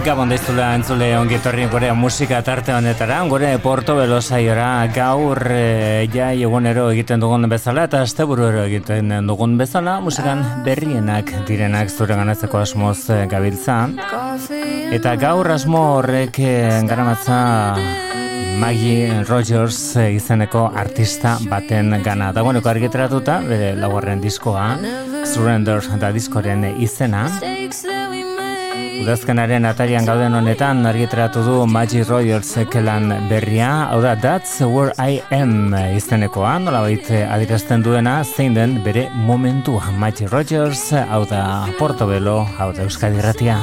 Gabon daizula entzule ongi etorri gore musika tarte honetara, gore Porto Belosaiora gaur e, ja egunero egiten dugun bezala eta asteburuero egiten dugun bezala musikan berrienak direnak zure ganatzeko asmoz e, gabiltza. Eta gaur asmo horrek e, garamatza Maggie Rogers izeneko artista baten gana. Da bueno, argitratuta, bere laugarren diskoa, Surrender da diskoren izena. Udazkenaren atarian gauden honetan argitratu du Maggie Rogers ekelan berria, hau da That's Where I Am izenekoa, nola baita adirazten duena, zein den bere momentu Maggie Rogers, hau da Portobelo, hau da Euskadi Ratia.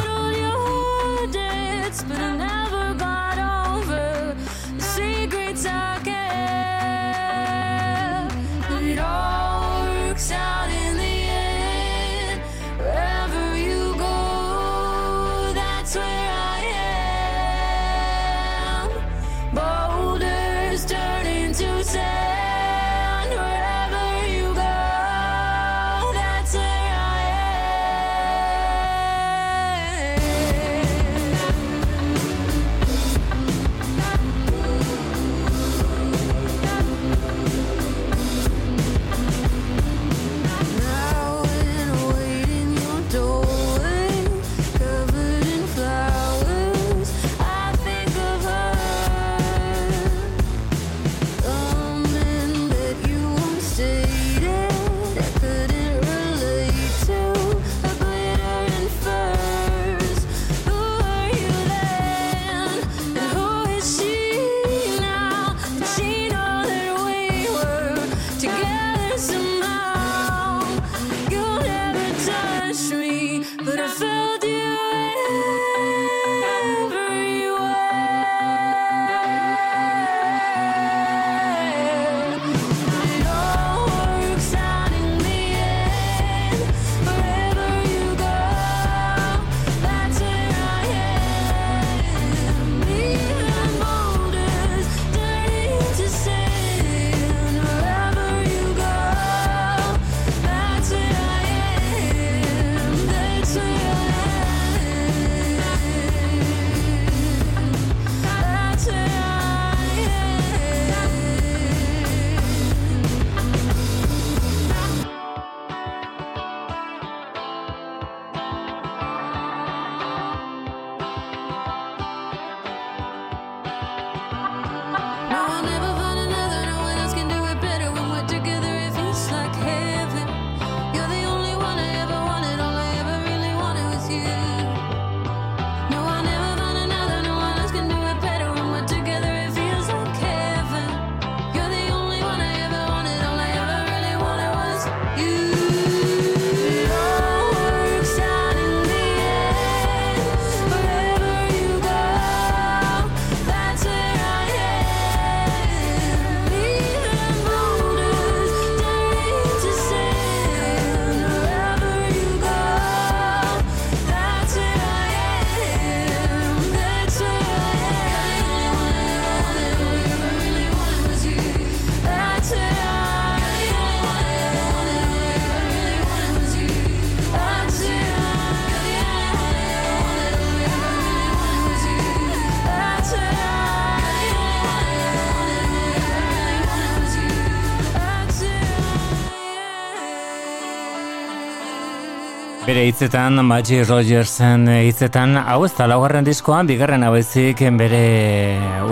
Hitzetan, Maggie Rogersen hitzetan, hau ez da laugarren diskoan, bigarren abezik bere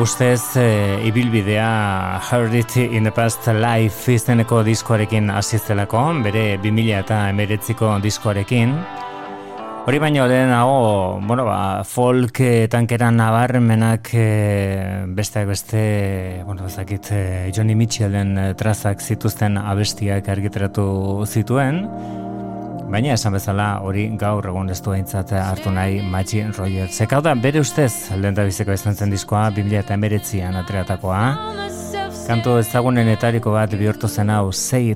ustez e, ibilbidea Heard It in the Past Life izeneko diskoarekin asiztelako, bere 2000 eta emeretziko diskoarekin. Hori den hau, bueno, ba, folk tankeran nabarmenak e, besteak beste, bueno, ezakit, Johnny Mitchellen trazak zituzten abestiak argiteratu zituen, Baina esan bezala hori gaur egon ez duaintzat hartu nahi Maggi Roger. Zekau da bere ustez lehen da biziko izan zen diskoa 2000 eta emeretzian atreatakoa. Kantu ezagunen etariko bat bihurtu zen hau Say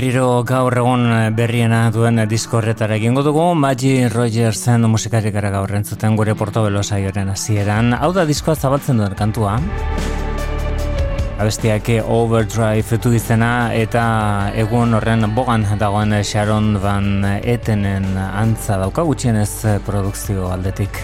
Berriro gaur egon berriena duen diskorretara egingo dugu Maggi Rogersen musikari gara gaur entzuten gure portobelo saioaren hasieran. Hau da diskoa zabaltzen duen kantua. Abestiak Overdrive du izena eta egun horren bogan dagoen Sharon Van Etenen antza dauka gutxienez produkzio aldetik.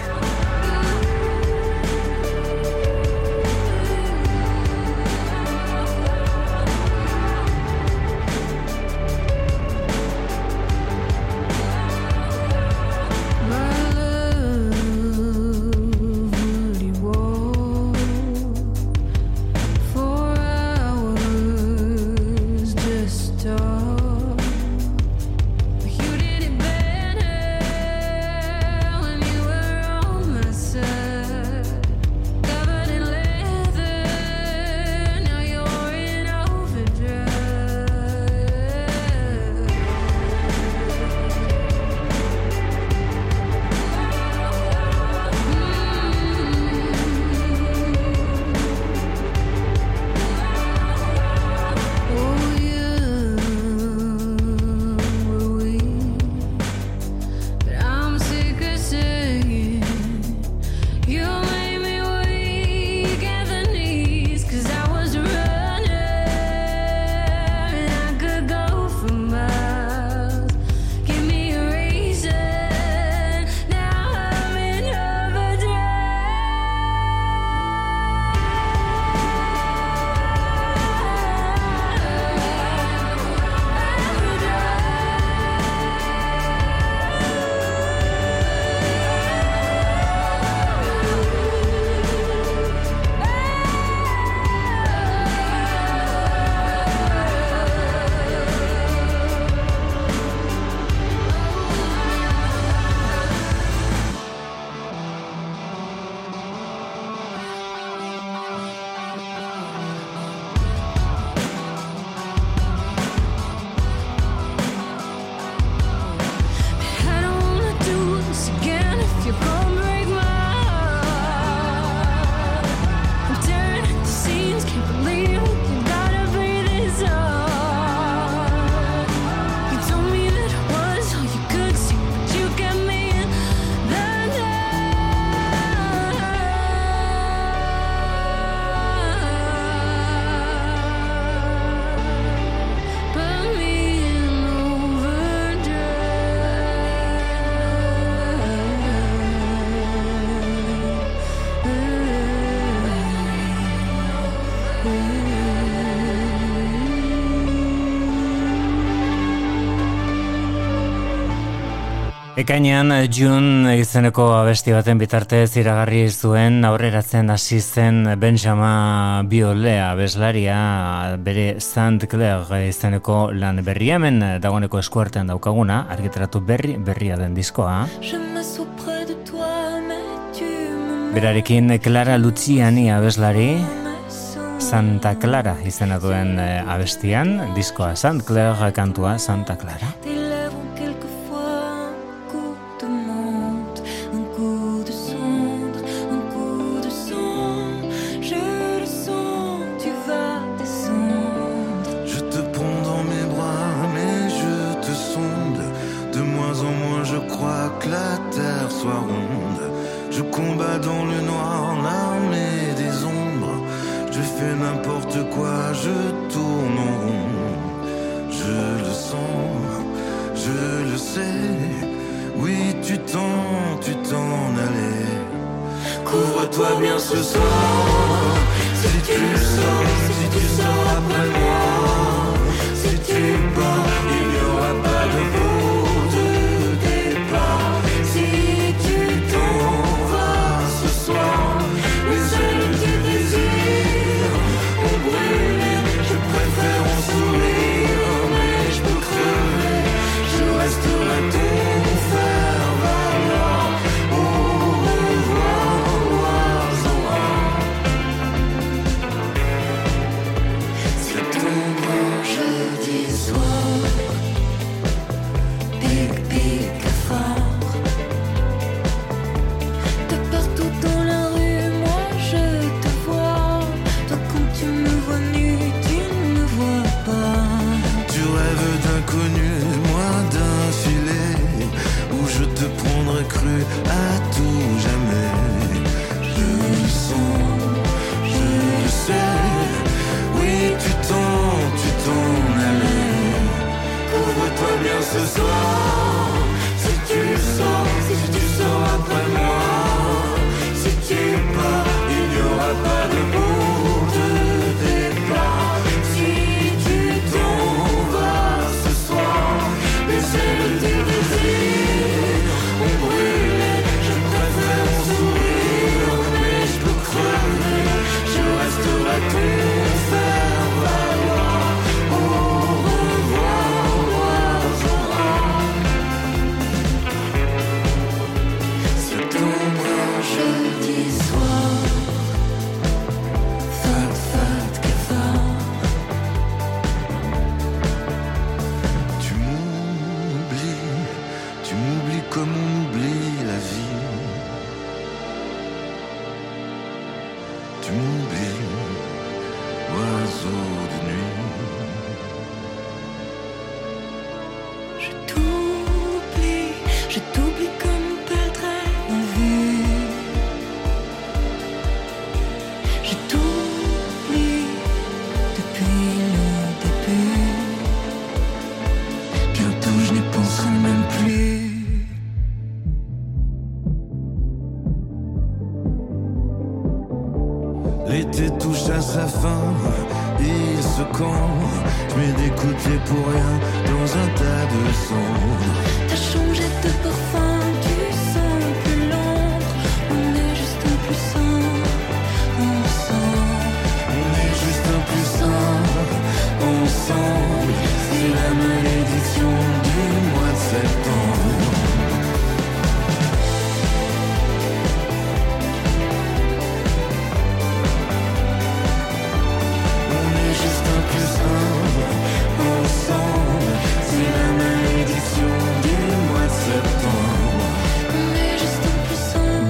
Ekainean June izeneko abesti baten bitartez iragarri zuen aurreratzen hasi zen Benjamin Biolea bezlaria bere Saint Clair izeneko lan berri hemen dagoeneko eskuartean daukaguna argitaratu berri berria den diskoa. Berarekin Clara Luciani abeslari Santa Clara izena duen eh, abestian diskoa. Saint Clair kantua Santa Clara fais n'importe quoi, je tourne en rond. Je le sens, je le sais. Oui, tu t'en, tu t'en allais. Couvre-toi bien ce soir. Si tu sors, si tu sors après moi, si tu pars.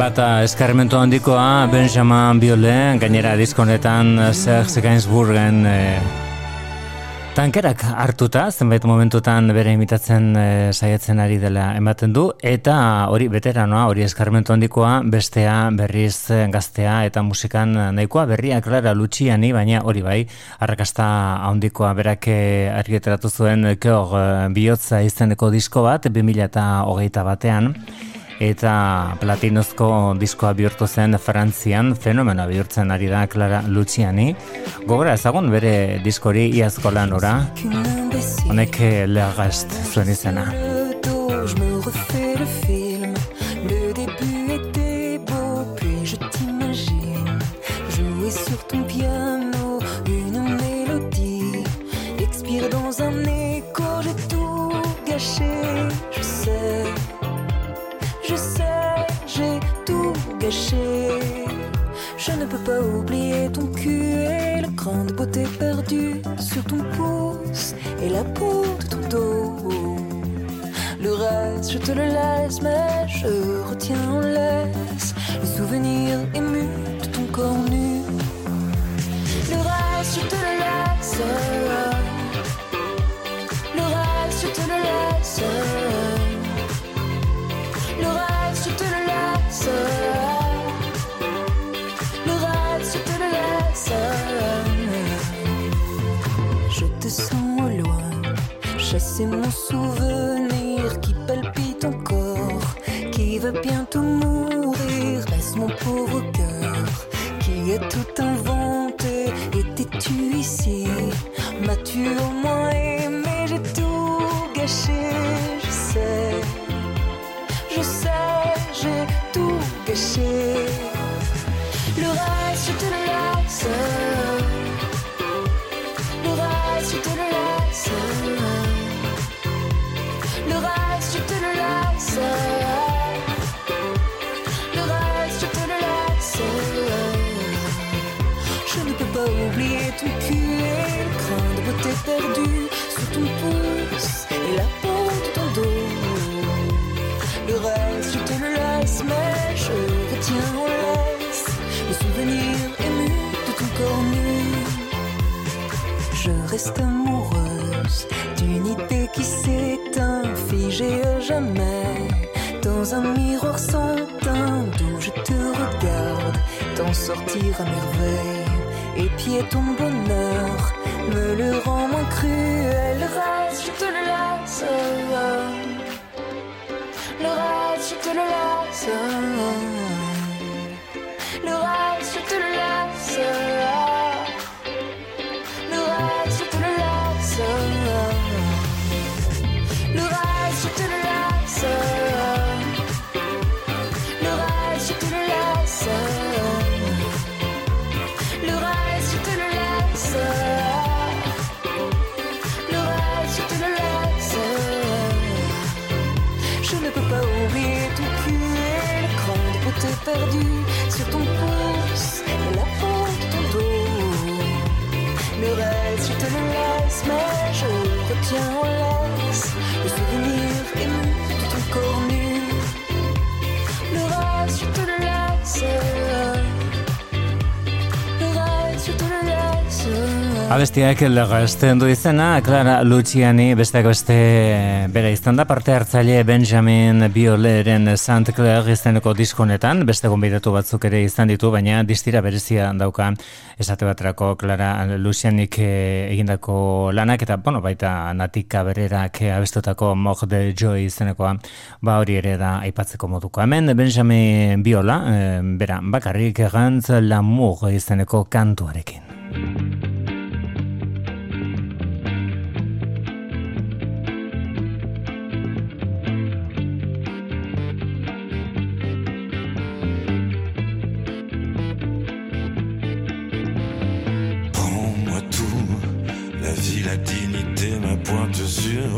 Eta eskarmento handikoa Benjamin Biole, gainera diskonetan Serge Gainsbourgen e, tankerak hartuta, zenbait momentutan bere imitatzen e, saiatzen ari dela ematen du, eta hori veteranoa, hori eskarmento handikoa, bestea berriz gaztea eta musikan nahikoa. Berria Clara Luciani, baina hori bai, arrakasta handikoa berak eh, argiteratu zuen keur bihotza izeneko disko bat, 2008 batean, eta platinozko diskoa bihurtu zen Frantzian fenomena bihurtzen ari da Clara Luciani. Gogora ezagun bere diskori iazko lan ora. Honek lehagast zuen izena perdu sur ton pouce et la peau de ton dos. Le reste, je te le laisse, mais je retiens en laisse le souvenir ému de ton corps nu. Le reste, je te le laisse. Le reste, je te le laisse. Le reste, je te le laisse. Chasser mon souvenir qui palpite encore, qui va bientôt mourir. Laisse mon pauvre cœur qui a tout inventé. Étais-tu ici? M'as-tu au moins aimé? J'ai tout gâché, je sais. Je sais, j'ai tout gâché. Le reste, je te laisse. Ton cul et le crin de beauté perdu sur ton pouce et la peau de ton dos. Le reste, je te le laisse, mais je retiens en laisse le souvenir ému de ton corps nu. Je reste amoureuse d'une idée qui s'éteint, figée à jamais dans un miroir sans teint d'où je te regarde, t'en sortir à merveille. Et puis ton bonheur me le rend moins cruel. Le reste, je te le laisse. Le reste, je te le laisse. Le reste, perdu Abestiak legazten du izena, Clara Luciani besteak beste bere izan da parte hartzaile Benjamin Bioleren Saint Clair izeneko diskonetan, beste gonbidatu batzuk ere izan ditu, baina distira berezia dauka esate baterako Clara Lucianik eh, egindako lanak, eta bueno, baita natika bererak abestutako Mog de Joy izenekoa, ba hori ere da aipatzeko moduko. Hemen Benjamin Biola, eh, bera, bakarrik gantz lamur izeneko kantuarekin.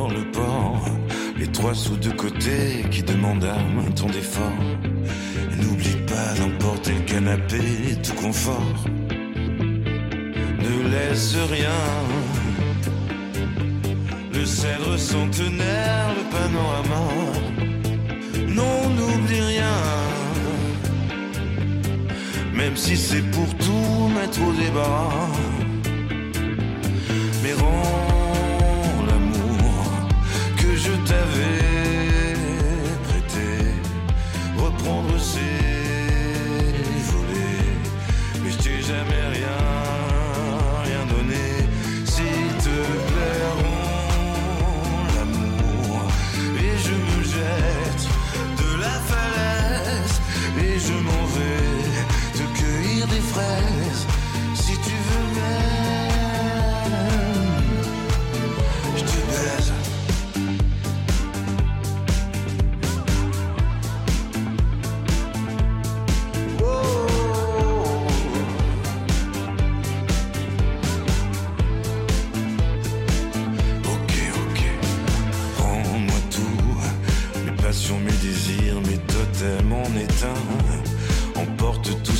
Le port. Les trois sous de côté qui demandent à ton d'effort. Et N'oublie pas d'emporter le canapé, tout confort. Ne laisse rien. Le cèdre centenaire, le panorama. Non, n'oublie rien. Même si c'est pour tout mettre au débat. Mais devil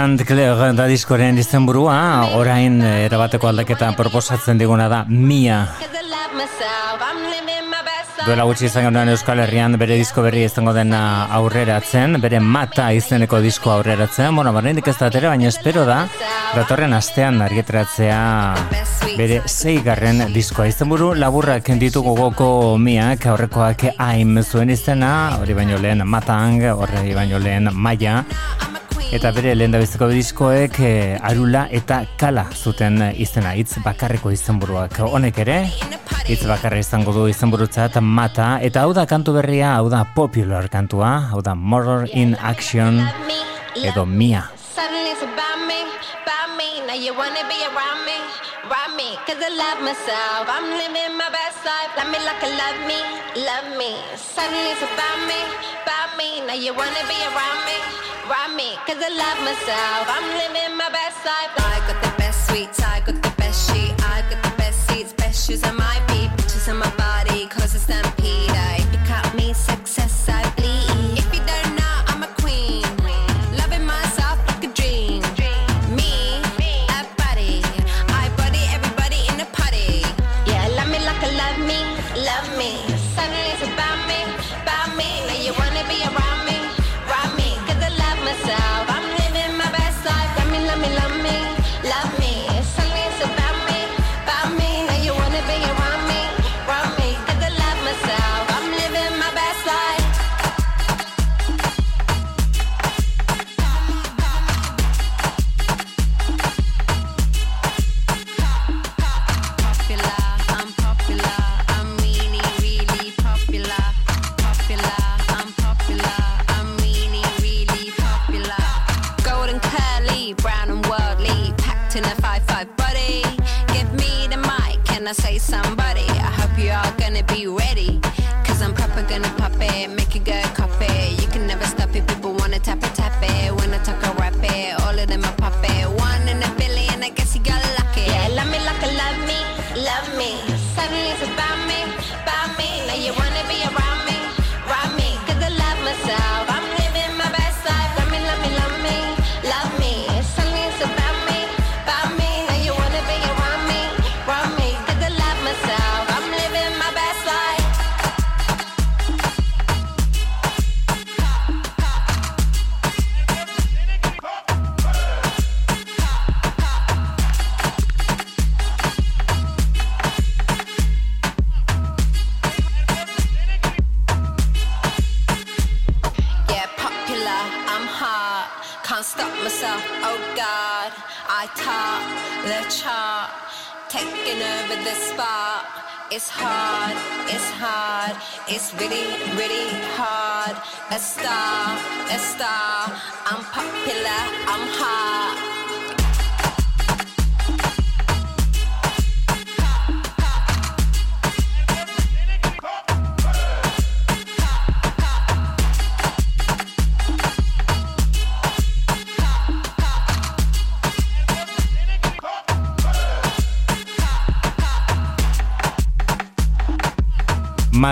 Saint Clair eh, da diskoren izenburua, orain eh, erabateko aldaketa proposatzen diguna da Mia. Duela gutxi izan genuen Euskal Herrian bere disko berri izango dena eh, aurreratzen, bere mata izeneko disko aurreratzen, bueno, barren ez da atera, baina espero da, datorren astean argitratzea bere zeigarren diskoa. Izan buru, laburrak enditu gogoko miak, aurrekoak aim zuen izena, hori baino lehen matang, hori baino lehen maia, eta bere lehen dabeziko diskoek e, Arula eta Kala zuten eh, izena, hitz bakarriko izenburuak. Honek ere, hitz bakarra izango du izenburutzat mata, eta hau da kantu berria, hau da popular kantua, hau da Murder in Action, edo Mia. Cause I love myself, I'm living my best life. Love me like I love me, love me. Suddenly it's about me, about me. Now you wanna be around me. around me, cause I love myself. I'm living my best life. I got the best sweets, I got the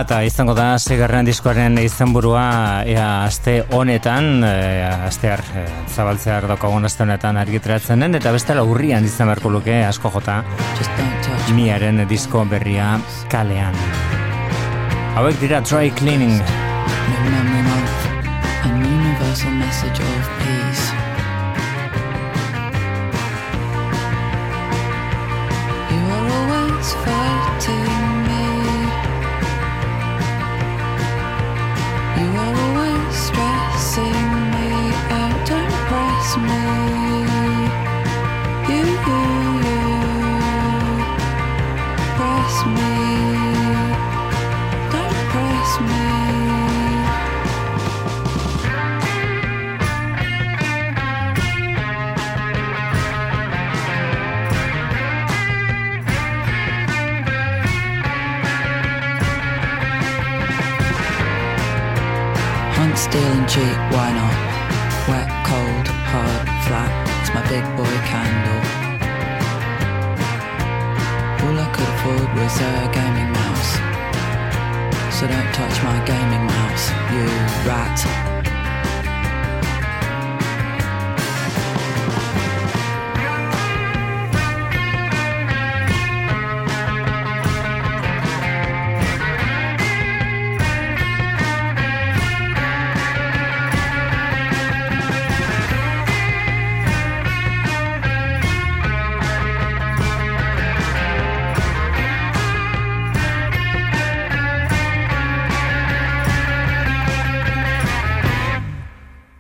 Mata izango da segarren diskoaren izenburua ea aste honetan, e, astear e, zabaltzear daukagun aste honetan argitaratzen den, eta bestela urrian izan beharko luke asko jota miaren disko berria kalean. Hauek dira dry cleaning. night.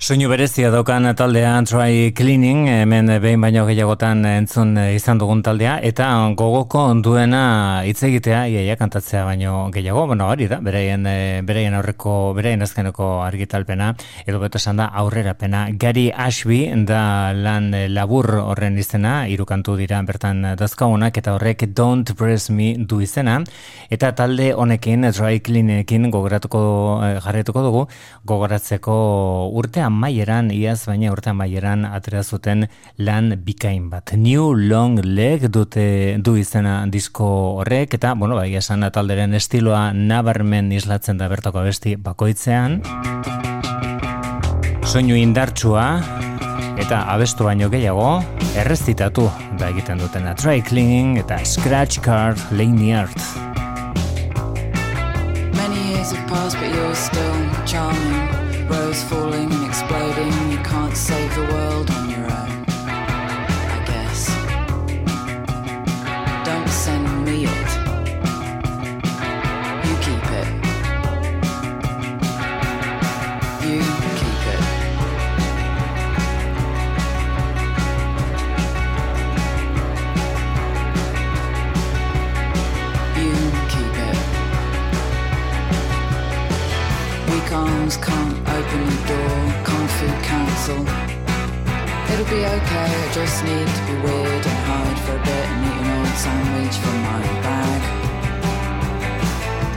Soinu berezia daukan taldea Try Cleaning, hemen behin baino gehiagotan entzun izan dugun taldea, eta gogoko duena hitz egitea, iaia kantatzea baino gehiago, bueno, hori da, bereien, bereien aurreko, bereien azkeneko argitalpena, edo beto esan da aurrerapena. Gary Ashby da lan labur horren izena, irukantu dira bertan dazkaunak, eta horrek Don't Press Me du izena, eta talde honekin, Try Cleaningekin gogoratuko, jarretuko dugu, gogoratzeko urtean maieran, iaz baina urtean maieran atera zuten lan bikain bat. New Long Leg dute du izena disko horrek, eta, bueno, bai, esan talderen estiloa nabarmen islatzen da bertako besti bakoitzean. Soinu indartsua, eta abestu baino gehiago, errezitatu da egiten dutena. Try Cleaning eta Scratch Card Lanyard. Many years have passed, but you're still charming. Rose falling and exploding. You can't save the world on your own. I guess. Don't send me it. You keep it. You keep it. You keep it. Weak arms door. Kung Fu Council. It'll be okay. I just need to be weird and hide for a bit and eat an old sandwich from my bag.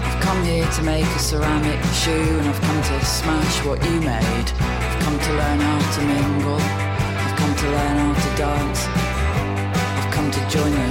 I've come here to make a ceramic shoe and I've come to smash what you made. I've come to learn how to mingle. I've come to learn how to dance. I've come to join the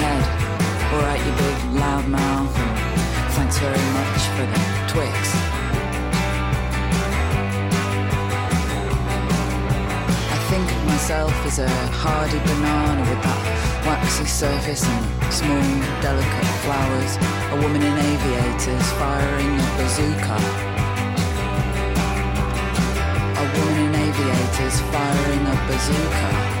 Alright, you big loud mouth. Thanks very much for the Twix. I think of myself as a hardy banana with that waxy surface and small, delicate flowers. A woman in aviators firing a bazooka. A woman in aviators firing a bazooka.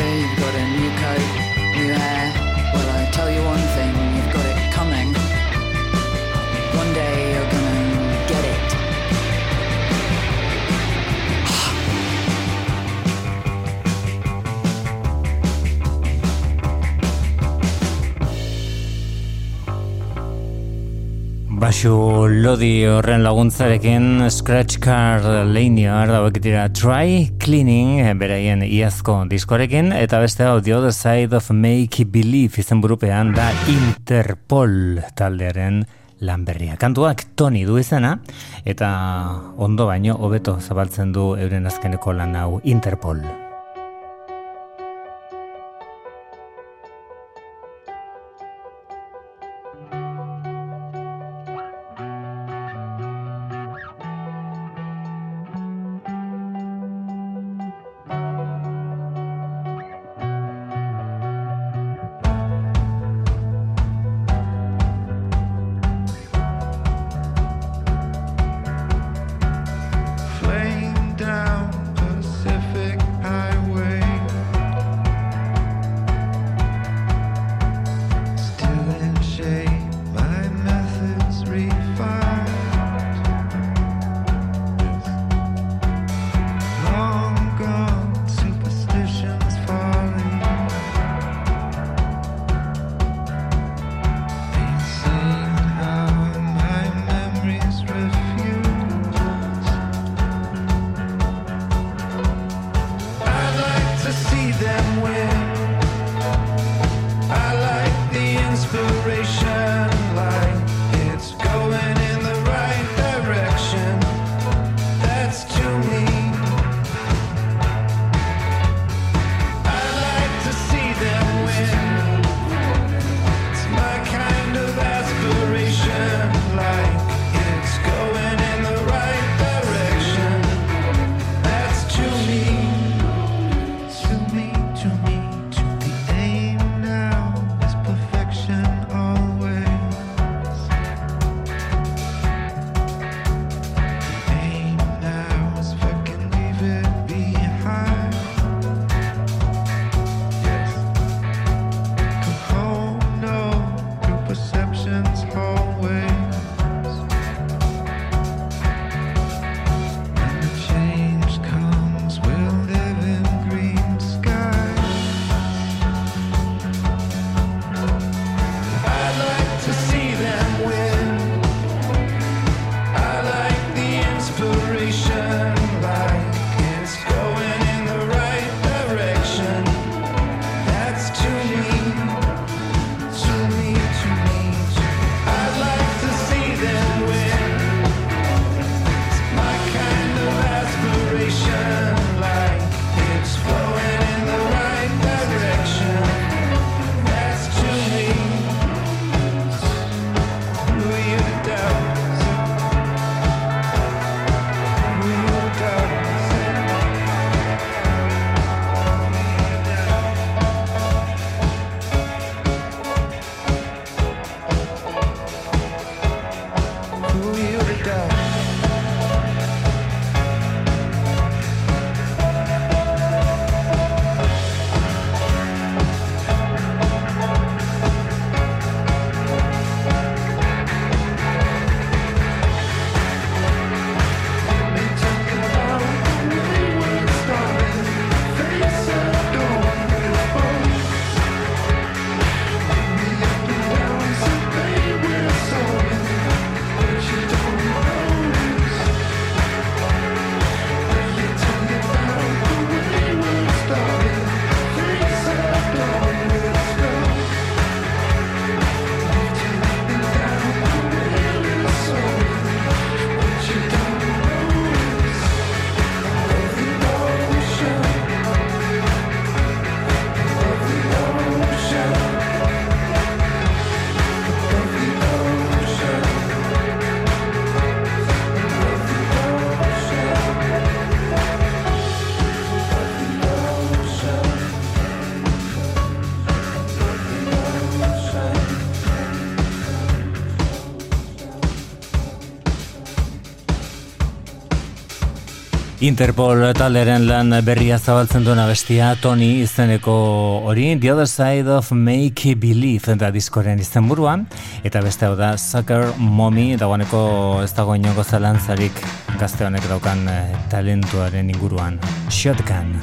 You've got a new coat, new hair. Well, I tell you one Basu lodi horren laguntzarekin Scratch Card Lanier hauek dira Try Cleaning beraien iazko diskorekin eta beste hau The Other Side of Make Believe izen burupean da Interpol taldearen lanberria. Kantuak Tony du izena eta ondo baino hobeto zabaltzen du euren azkeneko lan hau Interpol. Interpol talderen lan berria zabaltzen duena bestia Tony izeneko hori The Other Side of Make Believe da diskoren izenburua. Eta beste hau da Sucker Mommy dagoeneko ez dago inoko zalantzarik gazte honek daukan eh, talentuaren inguruan. Shotgun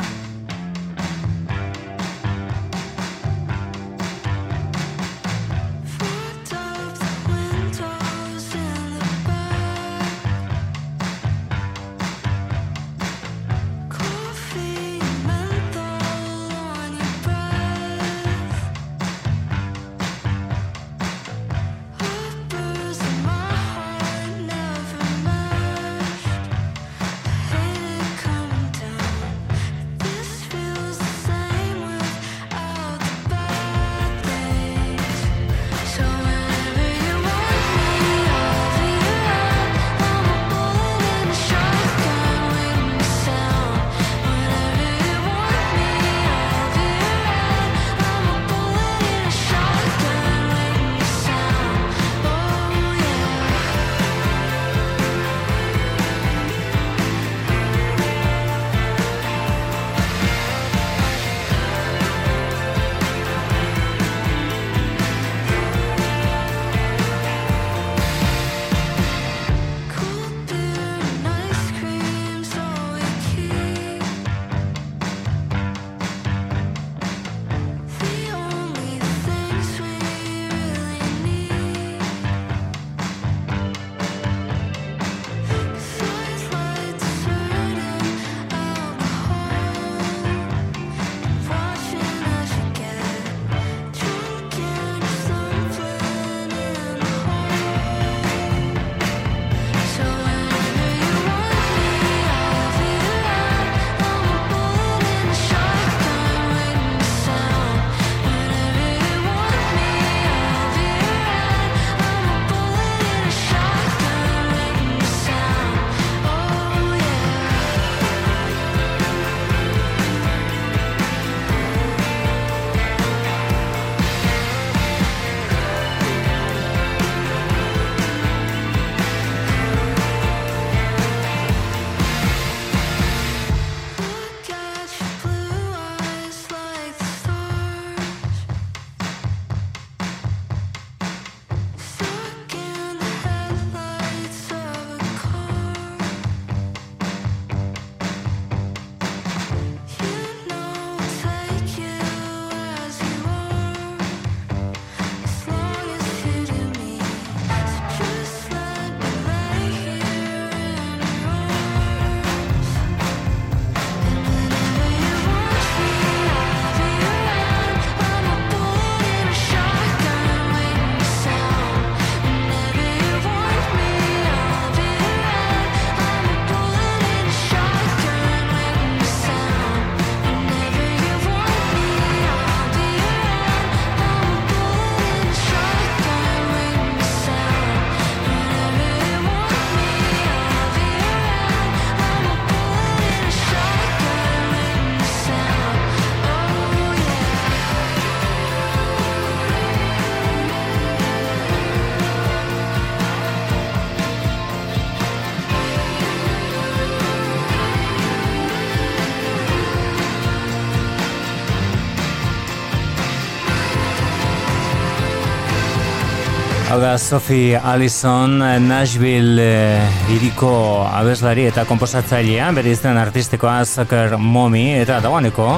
da Sophie Allison Nashville eh, iriko abeslari eta komposatzailea bere izten artistikoa Sucker Mommy eta dagoeneko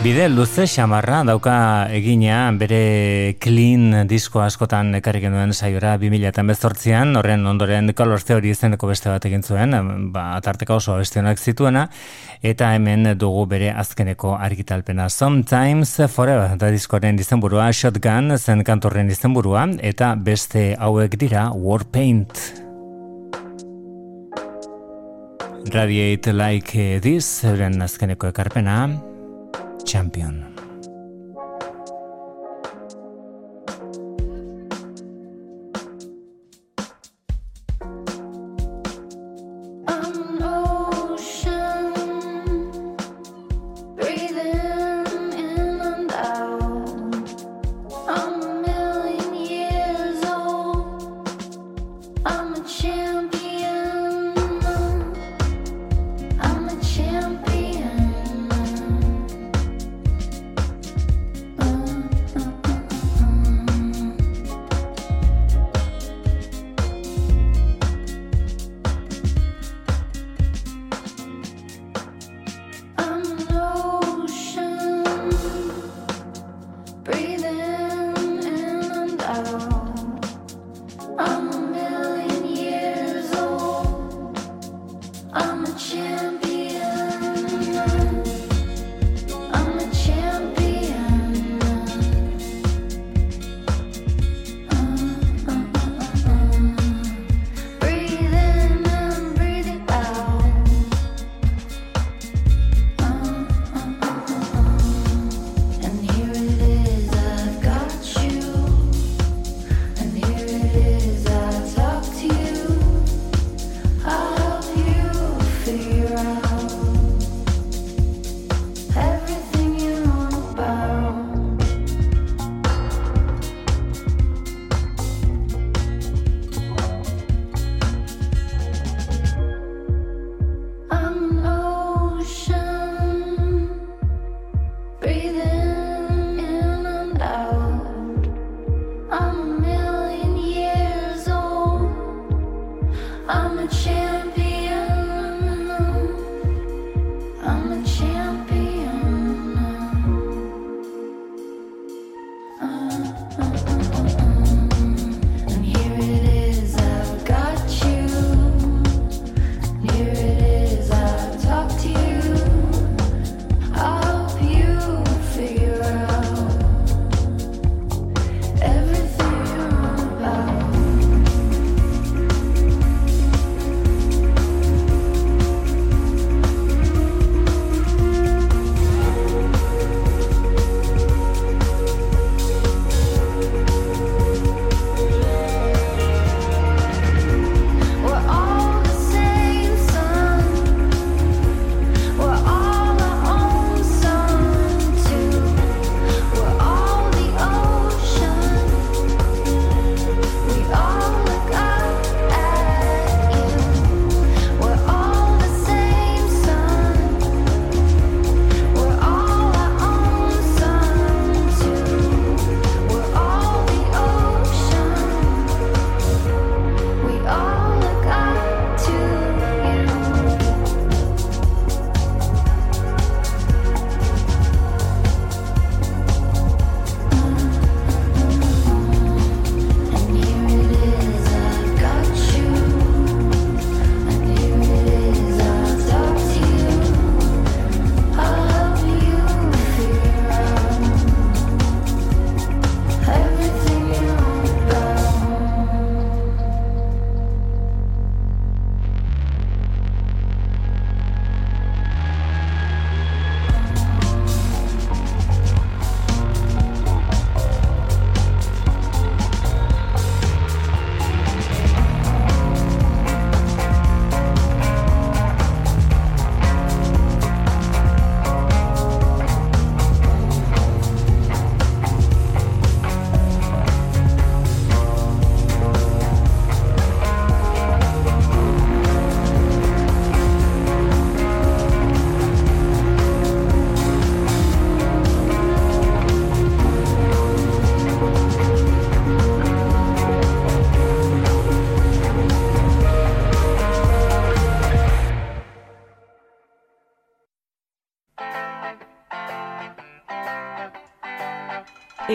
Bide luze xamarra dauka egina bere clean disko askotan ekarri genuen saiora 2018an, horren ondoren Color Theory izeneko beste bat egin zuen, ba, atarteka oso bestionak zituena, eta hemen dugu bere azkeneko argitalpena. Sometimes Forever da diskoren izenburua, Shotgun zen kantorren izenburua, eta beste hauek dira Warpaint. Radiate Like This, euren azkeneko ekarpena, champion.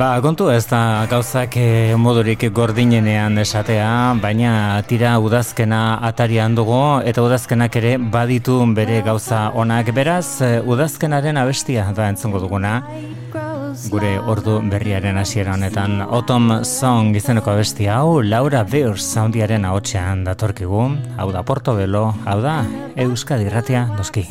Ba, kontu ez da gauzak eh, modurik gordinenean esatea, baina tira udazkena atarian dugu, eta udazkenak ere baditu bere gauza onak beraz, eh, udazkenaren abestia da entzungo duguna. Gure ordu berriaren hasiera honetan Autumn Song izeneko abestia hau Laura Beers soundiaren ahotsean datorkigu. Hau da Portobelo, hau da Euskadi Irratia, noski.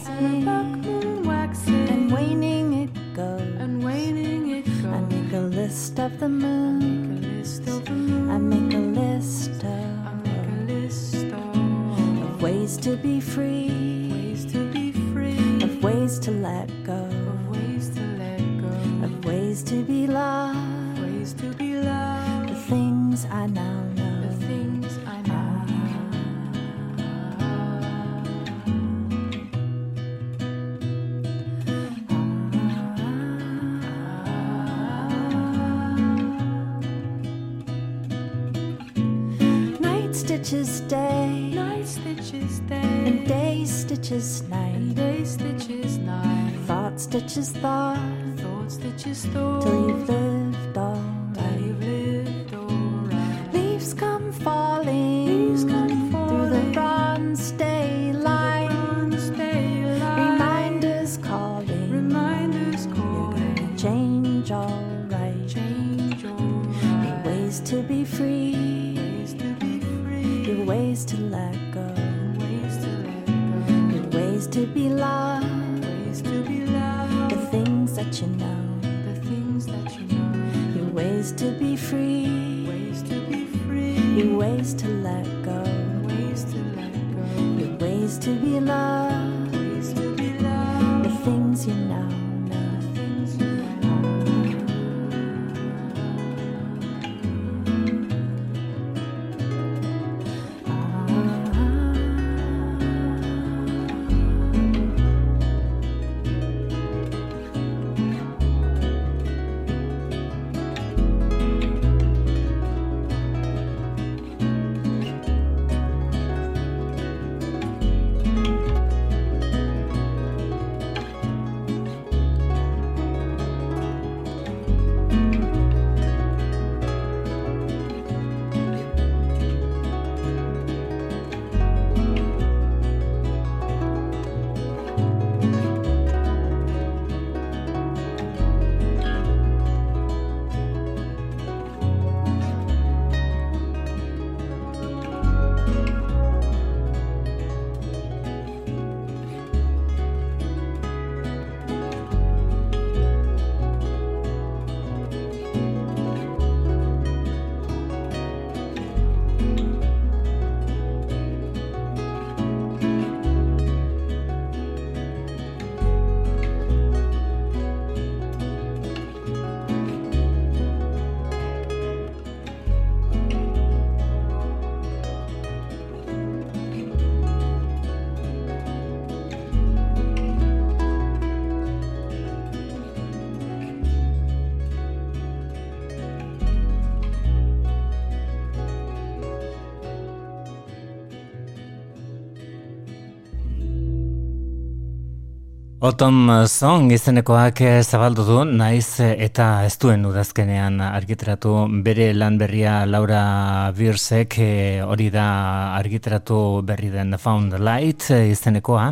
Autumn Song izenekoak zabaldu du, naiz eta ez duen udazkenean argitratu bere lan berria Laura Birsek eh, hori da argitratu berri den Found Light izenekoa.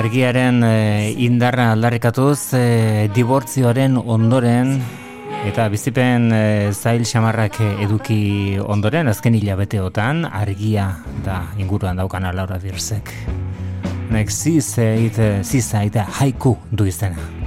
Argiaren eh, indarra aldarrikatuz e, dibortzioaren ondoren eta bizipen zail xamarrak eduki ondoren azken hilabeteotan argia da inguruan daukana Laura Birsek. Nek zizait, zizait haiku du izena.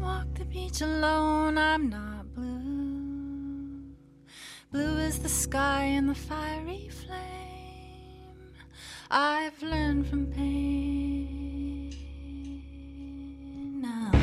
walk the beach alone, I'm not blue. Blue is the sky and the fiery flame. I've learned from pain now.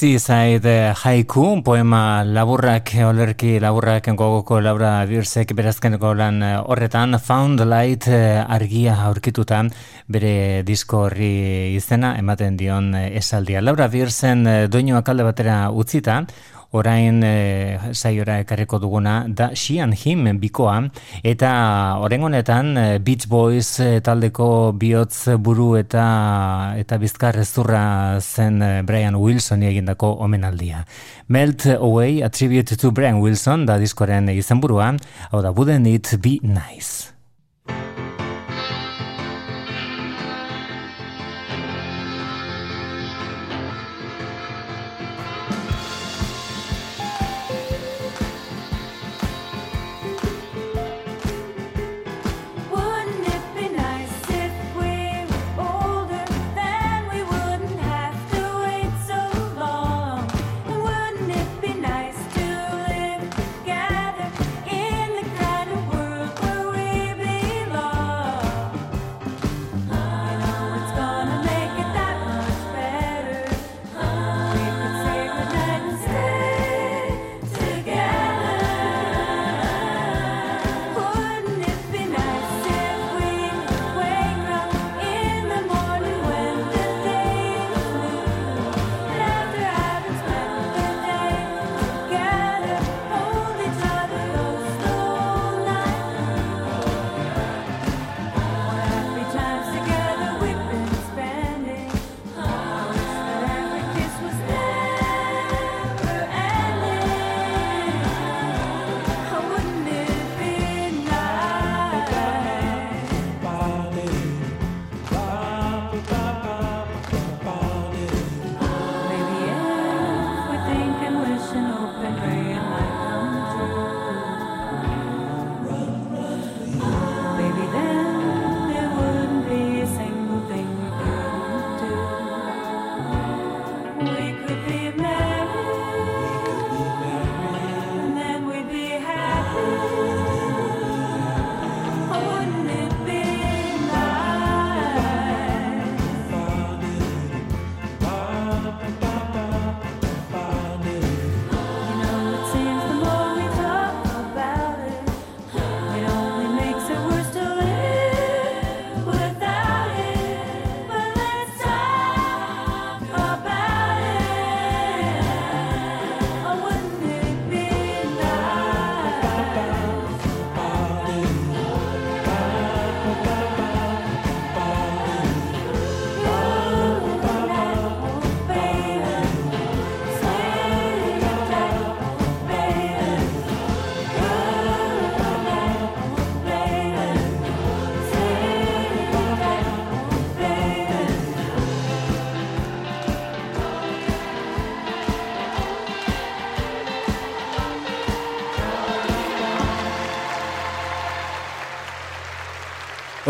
Suicide Haiku, poema laburrak, olerki laburrak gogoko Laura Birsek berazkeneko lan eh, horretan Found Light eh, argia aurkituta bere disko horri izena ematen dion eh, esaldia. Laura Birsen doinoak alde batera utzita, orain e, saiora ekarriko duguna da She and Him bikoa eta oren honetan eh, Beach Boys eh, taldeko bihotz buru eta eta bizkar ezurra zen Brian Wilsoni egindako omenaldia. Melt Away A Tribute to Brian Wilson da diskoren izenburua, hau da Wouldn't It Be Nice.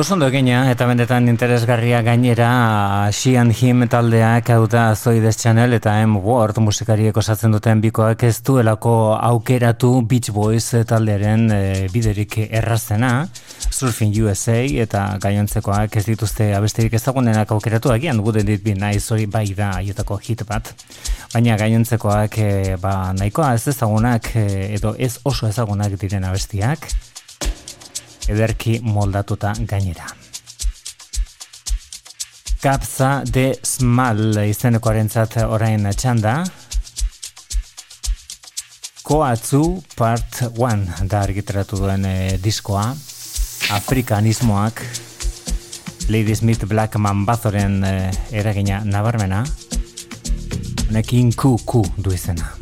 Oso ondo egina, eta benetan interesgarria gainera Xian Him taldeak hau da Zoides Channel eta M Word musikariek osatzen duten bikoak ez duelako aukeratu Beach Boys taldearen e, biderik errazena Surfing USA eta gainontzekoak ez dituzte abesterik ezagunenak aukeratu agian guden dit bi nahi zori bai da aietako hit bat. Baina gainontzekoak e, ba, nahikoa ez ezagunak e, edo ez oso ezagunak diren abestiak ederki moldatuta gainera. Kapza de Smal izenekoaren zat orain txanda. Koatzu Part 1 da argitratu duen e, diskoa. Afrikanismoak Lady Smith Black Mambazoren e, eragina nabarmena. Honekin ku ku du izena.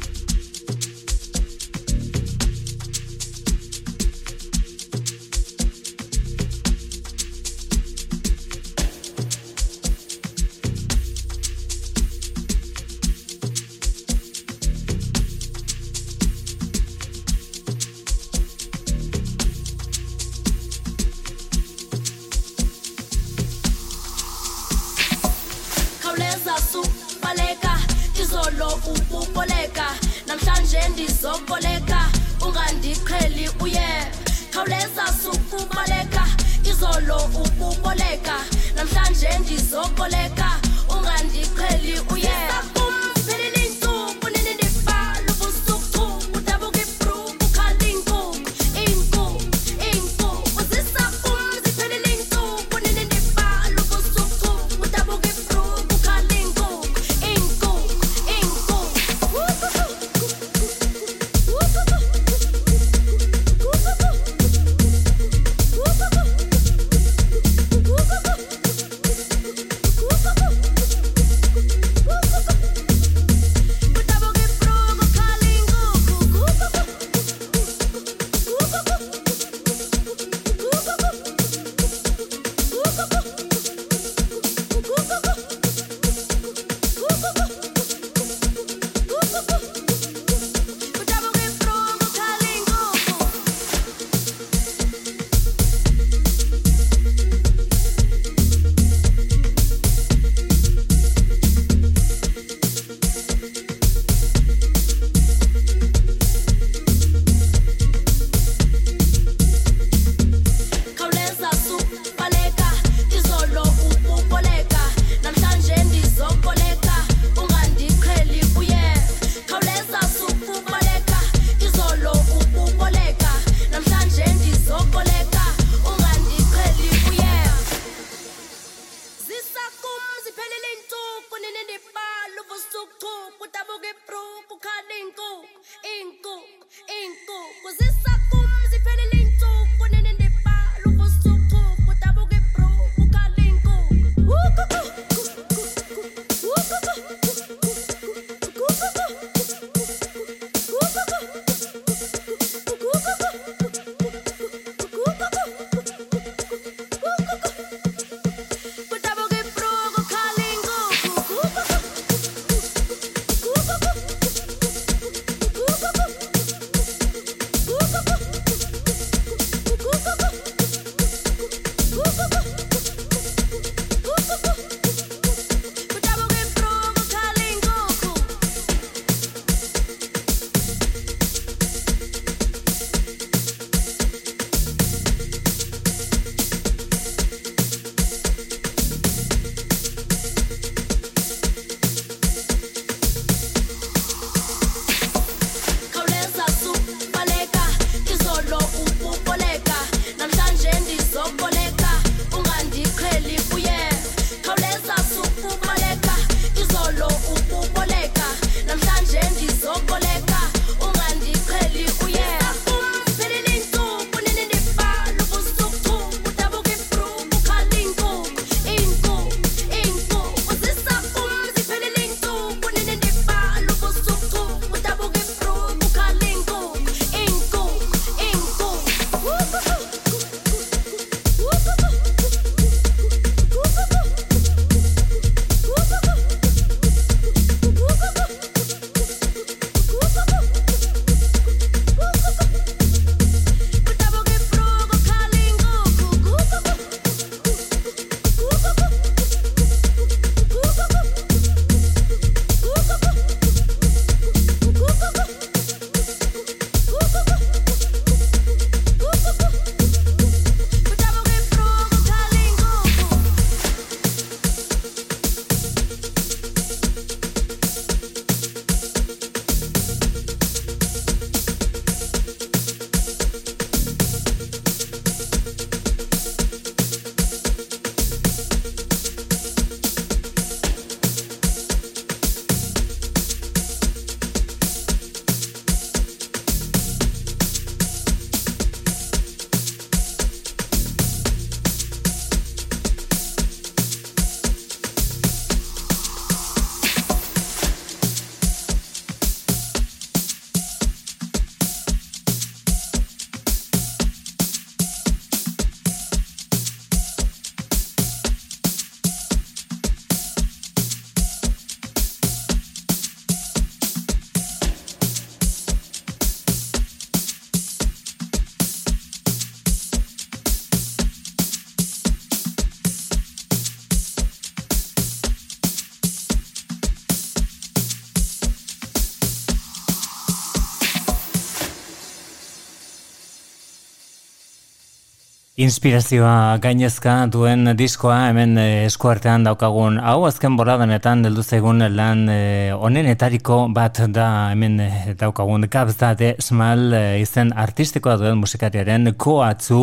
Inspirazioa gainezka duen diskoa hemen eh, eskuartean daukagun. Hau azken boradanetan heldu zaigun lan eh, onenetariko bat da hemen eh, daukagun. Gabs da de Small eh, izen artistikoa duen musikariaren koatzu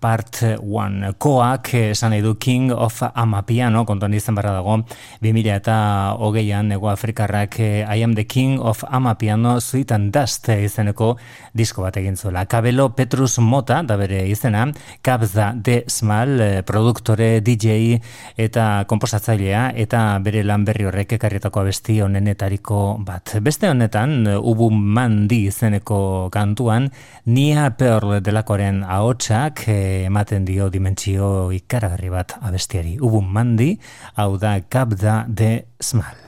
part 1 koak esan nahi du King of Amapiano kontuan izan barra dago. 2000 eta hogeian ego Afrikarrak I am the King of Amapiano Sweet and Dust izeneko disko bat egin zuela. Kabelo Petrus Mota da bere izena Kabza de Smal, produktore, DJ eta komposatzailea eta bere lan berri horrek ekarrietako abesti honenetariko bat. Beste honetan, eh, Ubu Mandi izeneko kantuan, Nia Pearl delakoaren ahotsak eh, ematen dio dimentsio ikaragarri bat abestiari. Ubu Mandi, hau da Kabza de Smal.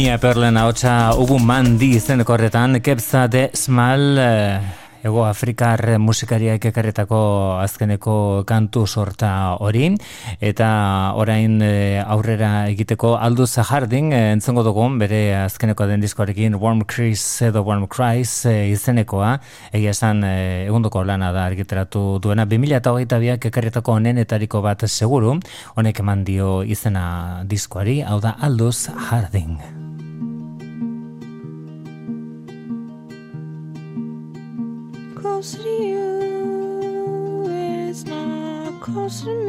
Tina Perlen ahotsa Ubu Mandi izeneko horretan Kepza de Smal eh, Ego Afrikar musikariak ekarretako azkeneko kantu sorta hori. Eta orain eh, aurrera egiteko Aldo Zahardin eh, entzengo dugun bere azkeneko den diskoarekin Warm Cries edo Warm Cries izenekoa. Egia esan egundoko lana da argiteratu duena. 2008ak ekarretako onenetariko bat seguru honek eman dio izena diskoari. Hau da Aldo Zahardin. 可是。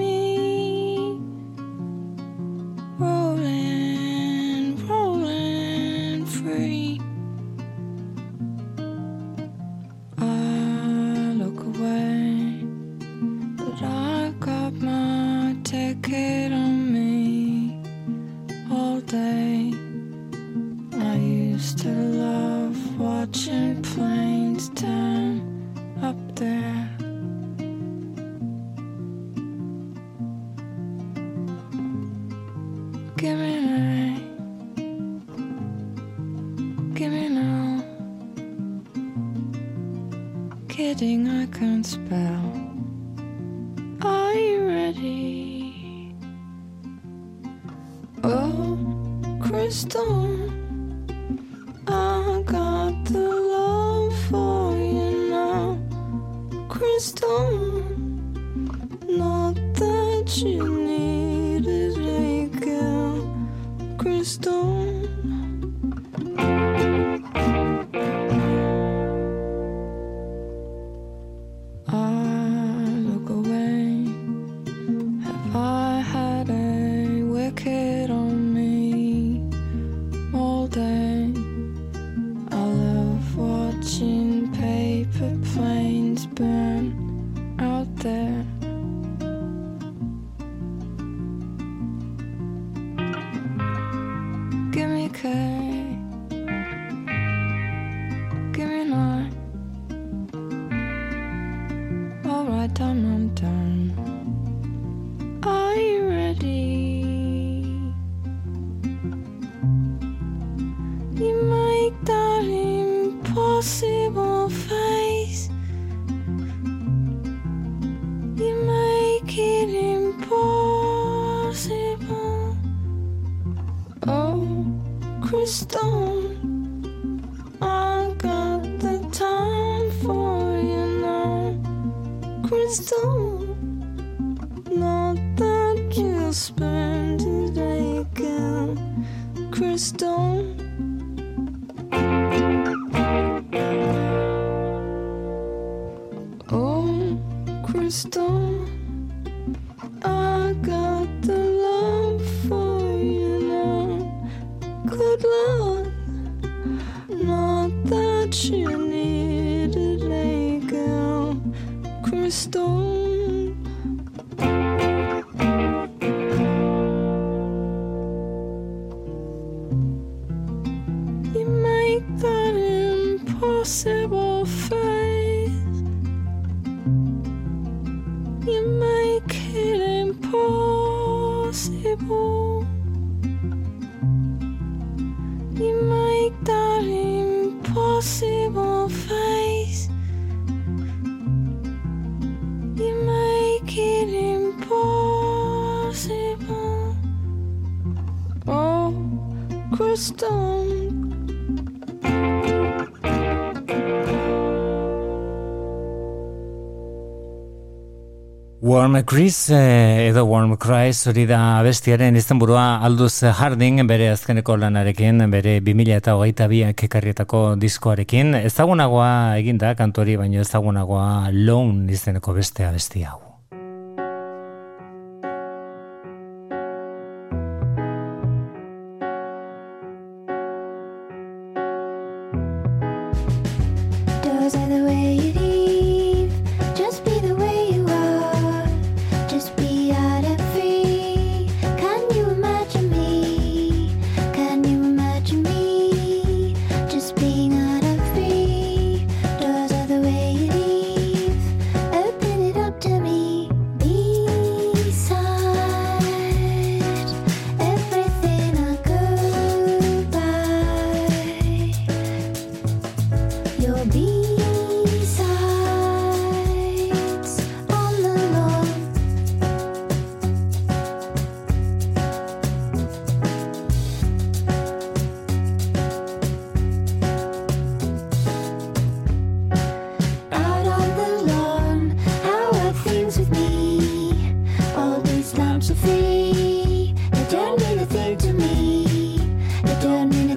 Chris eh, edo Warm Cries hori da bestiaren izenburua Aldus Harding bere azkeneko lanarekin bere 2000 eta hogeita biak ekarrietako diskoarekin. Ezagunagoa eginda kantori baino ezagunagoa Lone izeneko bestea abesti hau.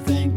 Think.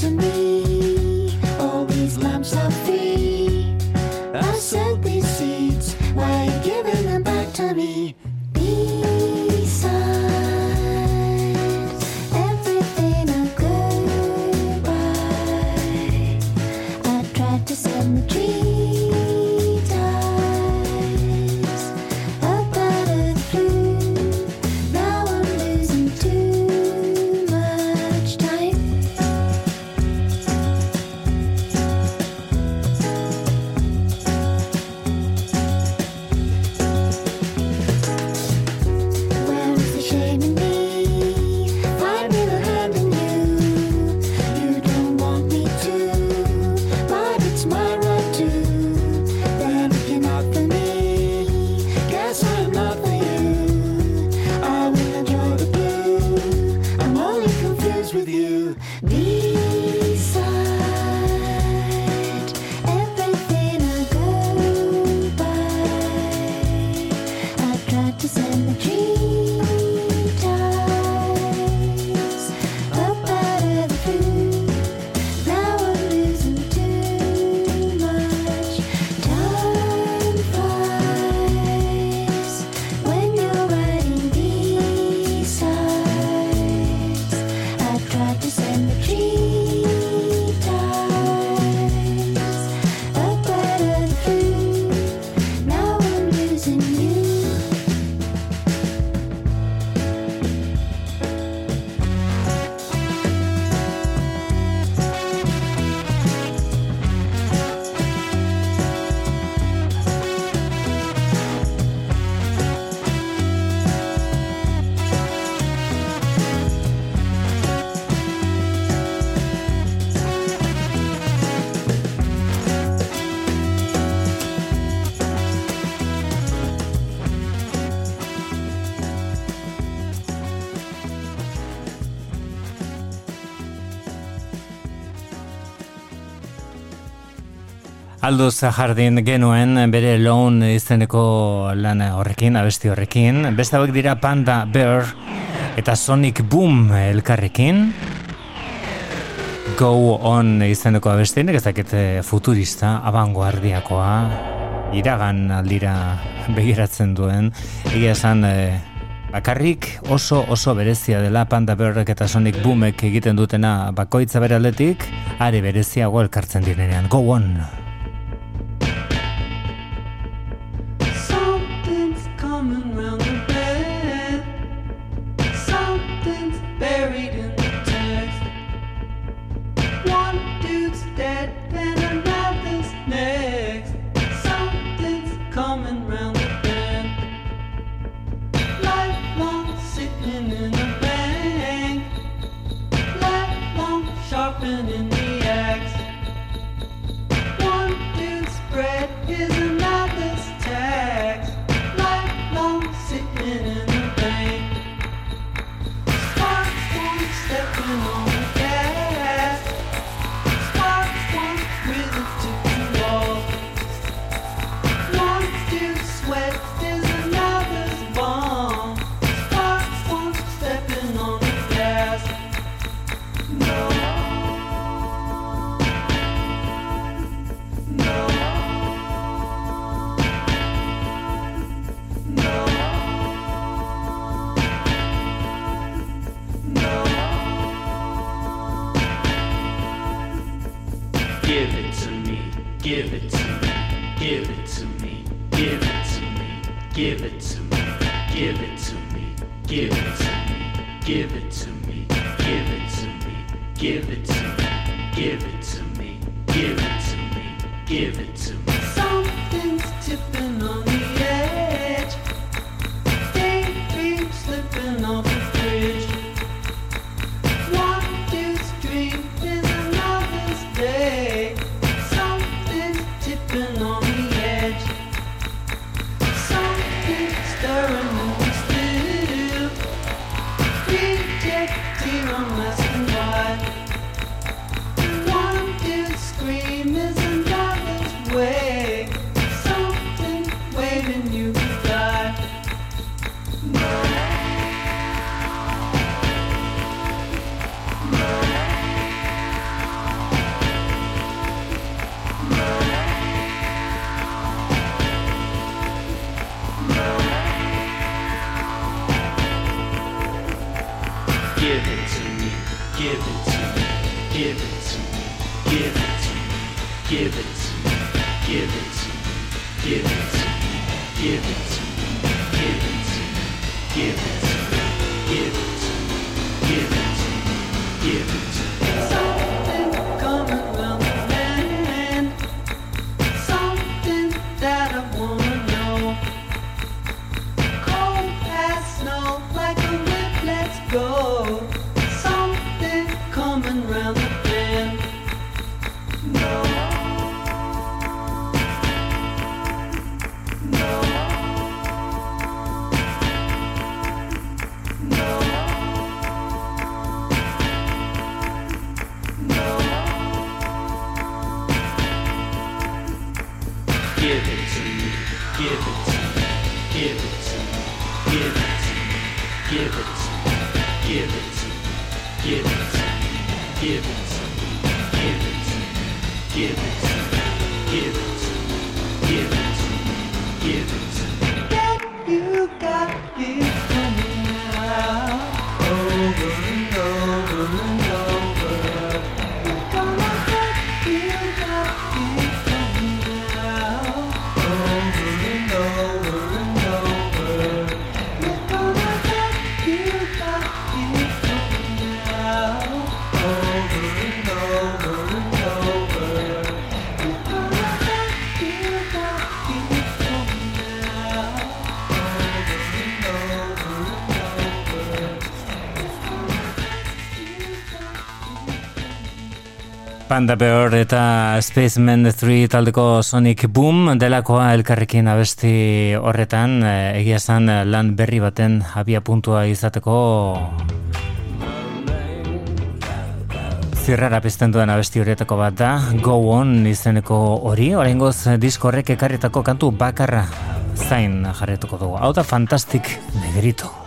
Aldo Zahardin genuen bere Lone izeneko lan horrekin, abesti horrekin. Beste hauek dira Panda Bear eta Sonic Boom elkarrekin. Go On izeneko abestienek ez dakit eh, futurista, abangoardiakoa, iragan aldira begiratzen duen. Egia esan e, bakarrik oso oso berezia dela Panda Bearrek eta Sonic Boomek egiten dutena bakoitza bere aldetik, are bereziago elkartzen direnean. Go On! happening. Panda Bear eta Spaceman 3 taldeko Sonic Boom delakoa elkarrekin abesti horretan eh, egia zan eh, lan berri baten abia puntua izateko. Zirrara pizten duen abesti horietako bat da Go On izeneko hori. Horrengoz eh, disko horrek ekarretako kantu bakarra zain jarretuko dugu. Hau da Fantastic Negrito Fantastic Negrito.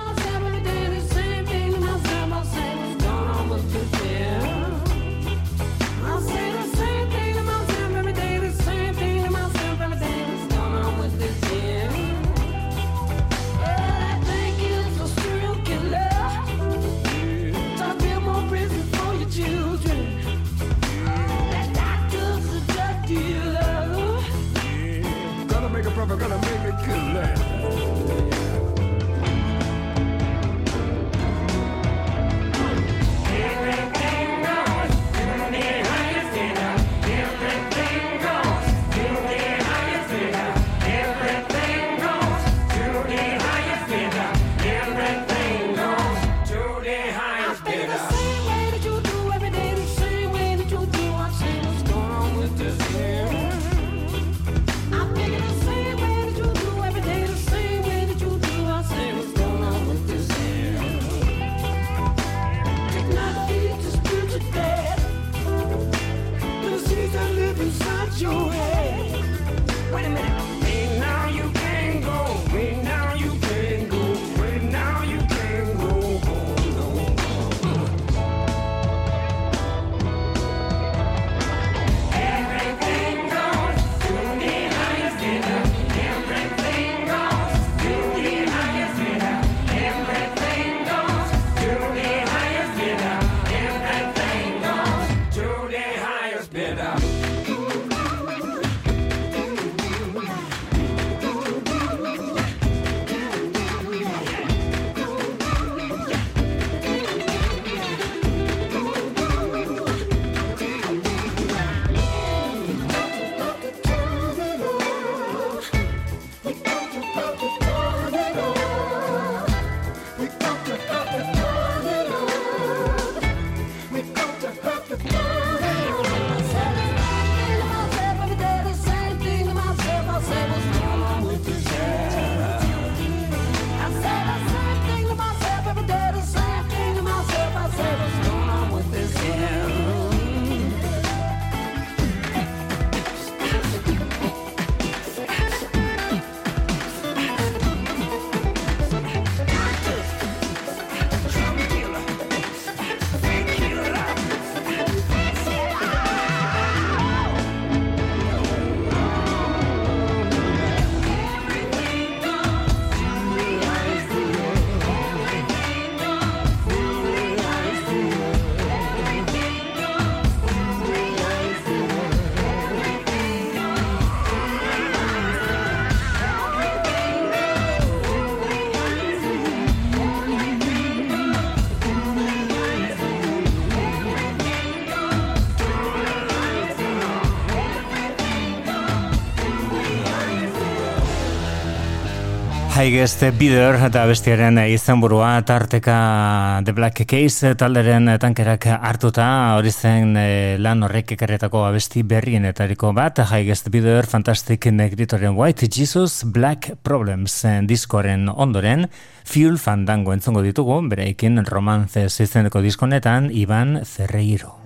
Biggest Bidder eta bestiaren izenburua tarteka The Black Case talderen tankerak hartuta hori zen e, lan horrek ekarretako abesti berrienetariko bat Highest Bidder, Fantastic Negritorian White Jesus, Black Problems diskoaren ondoren Fuel Fandango entzongo ditugu, bereikin romantze izeneko diskonetan Ivan Ferreiro.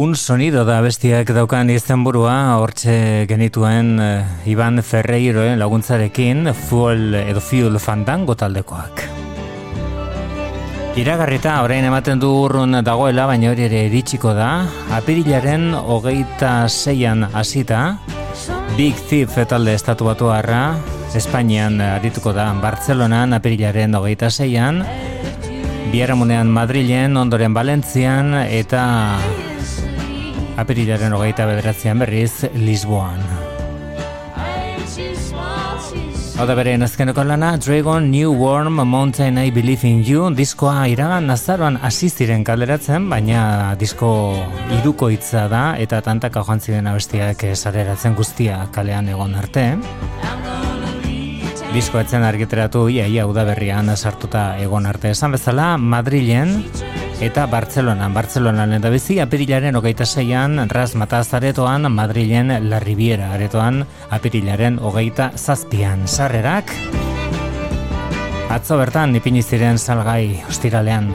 Un sonido da bestiak daukan izenburua, hortxe genituen eh, Iban Ferreiroen laguntzarekin Fuel edo Fuel Fandango taldekoak. Iragarrita orain ematen du urrun dagoela, baina hori ere iritsiko da. Apirilaren hogeita zeian hasita, Big Thief talde estatu batuarra, Espainian arituko da Bartzelonan apirilaren hogeita zeian, Biaramunean Madrilen, ondoren Valentzian eta apirilaren hogeita bederatzean berriz Lisboan. Hau da bere azkeneko lana, Dragon New Warm Mountain I Believe in You diskoa iragan nazaroan hasi ziren kalderatzen, baina disko iruko hitza da eta tantaka joan ziren abestiak sareratzen guztia kalean egon arte. Disko etzen argiteratu ia ia udaberrian sartuta egon arte esan bezala Madrilen eta Bartzelonan. Bartzelonan eta bizi apirilaren hogeita zeian Ras Mataz aretoan Madrilen La Riviera aretoan apirilaren hogeita zazpian. Sarrerak atzo bertan ipini ziren salgai ostiralean.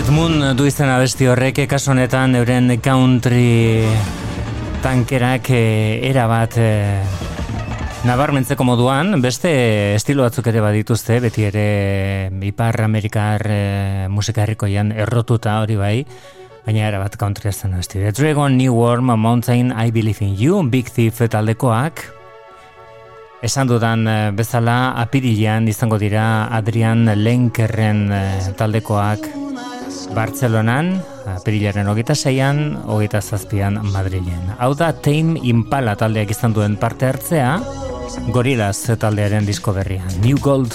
Red Moon du izena abesti horrek kasu honetan euren country tankerak eh, era bat eh, nabarmentzeko moduan, beste estilo batzuk ere badituzte, beti ere Ipar Amerikar eh, musika herrikoian errotuta hori bai, baina era bat country zen abesti. The Dragon, New Worm, Mountain, I Believe in You, Big Thief taldekoak, Esan dudan eh, bezala apirilean izango dira Adrian Lenkerren eh, taldekoak Bartzelonan, apirilaren hogeita zeian, hogeita zazpian Madrilen. Hau da Tame Impala taldeak izan duen parte hartzea, Gorillaz taldearen disko berrian. New Gold.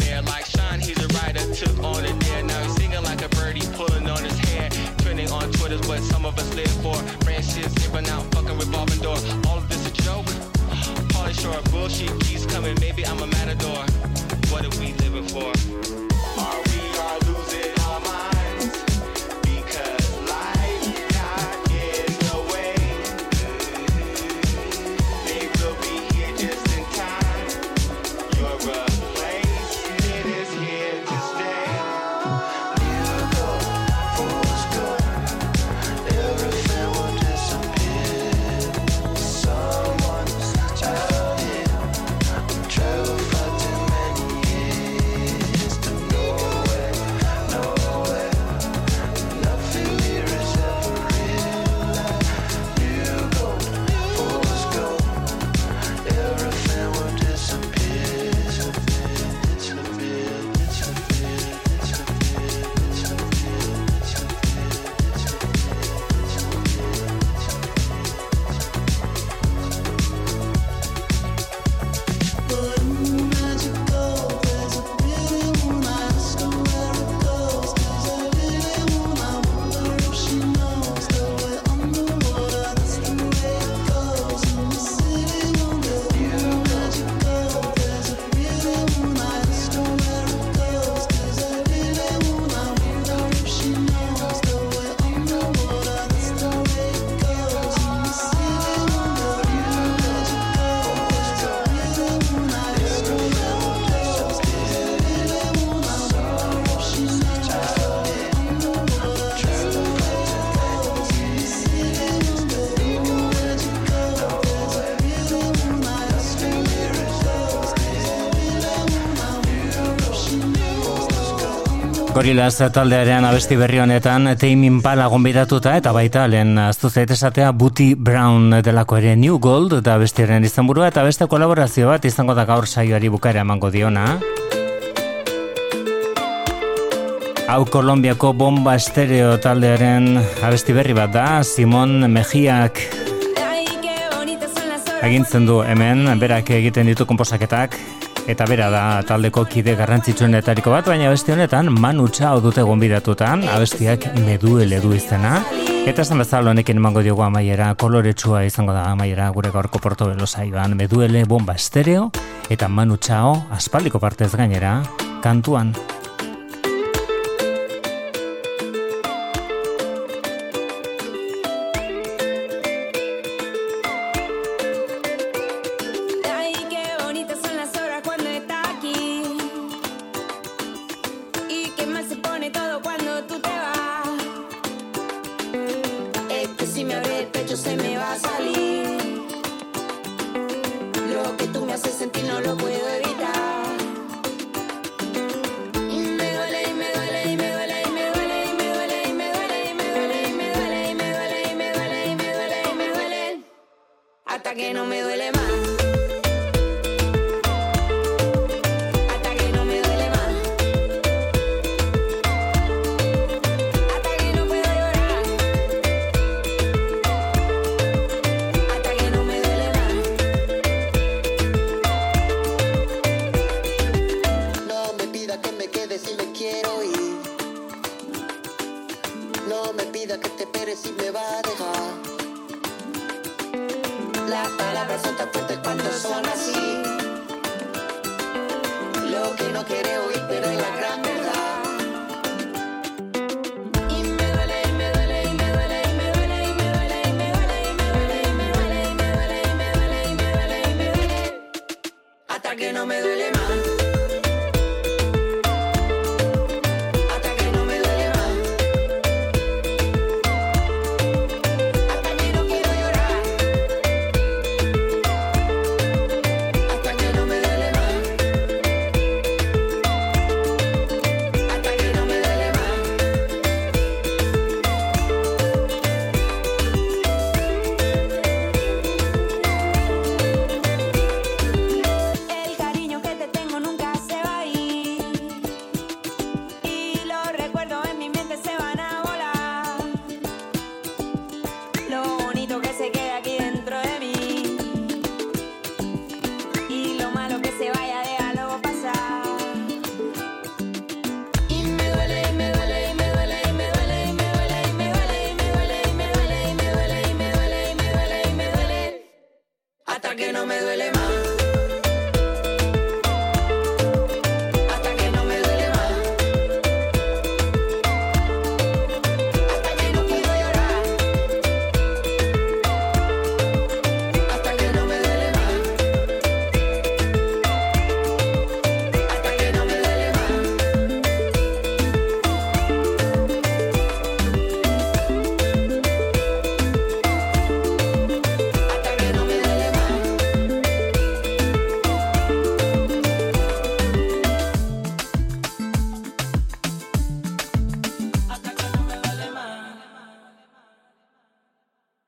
that some of us live for. Branches zipping out, fucking revolving door. All of this a joke? Polish or bullshit keeps coming, maybe I'm a matador. What are we living for? Gorillaz taldearen abesti berri honetan Tame Impala gonbidatuta eta baita lehen aztu zait esatea Booty Brown delako ere New Gold da bestiaren izenburua eta beste kolaborazio bat izango da gaur saioari bukara emango diona. Hau Kolombiako bomba estereo taldearen abesti berri bat da Simon Mejiak. Agintzen du hemen berak egiten ditu komposaketak Eta bera da taldeko kide garrantzitsuenetariko bat, baina beste honetan manutxa dute gonbidatutan, abestiak meduele du izena. Eta esan bezala honekin emango diogu amaiera, koloretsua izango da amaiera gure gaurko Porto Belosa Iban, meduele bomba estereo, eta manutxao aspaldiko partez gainera, kantuan.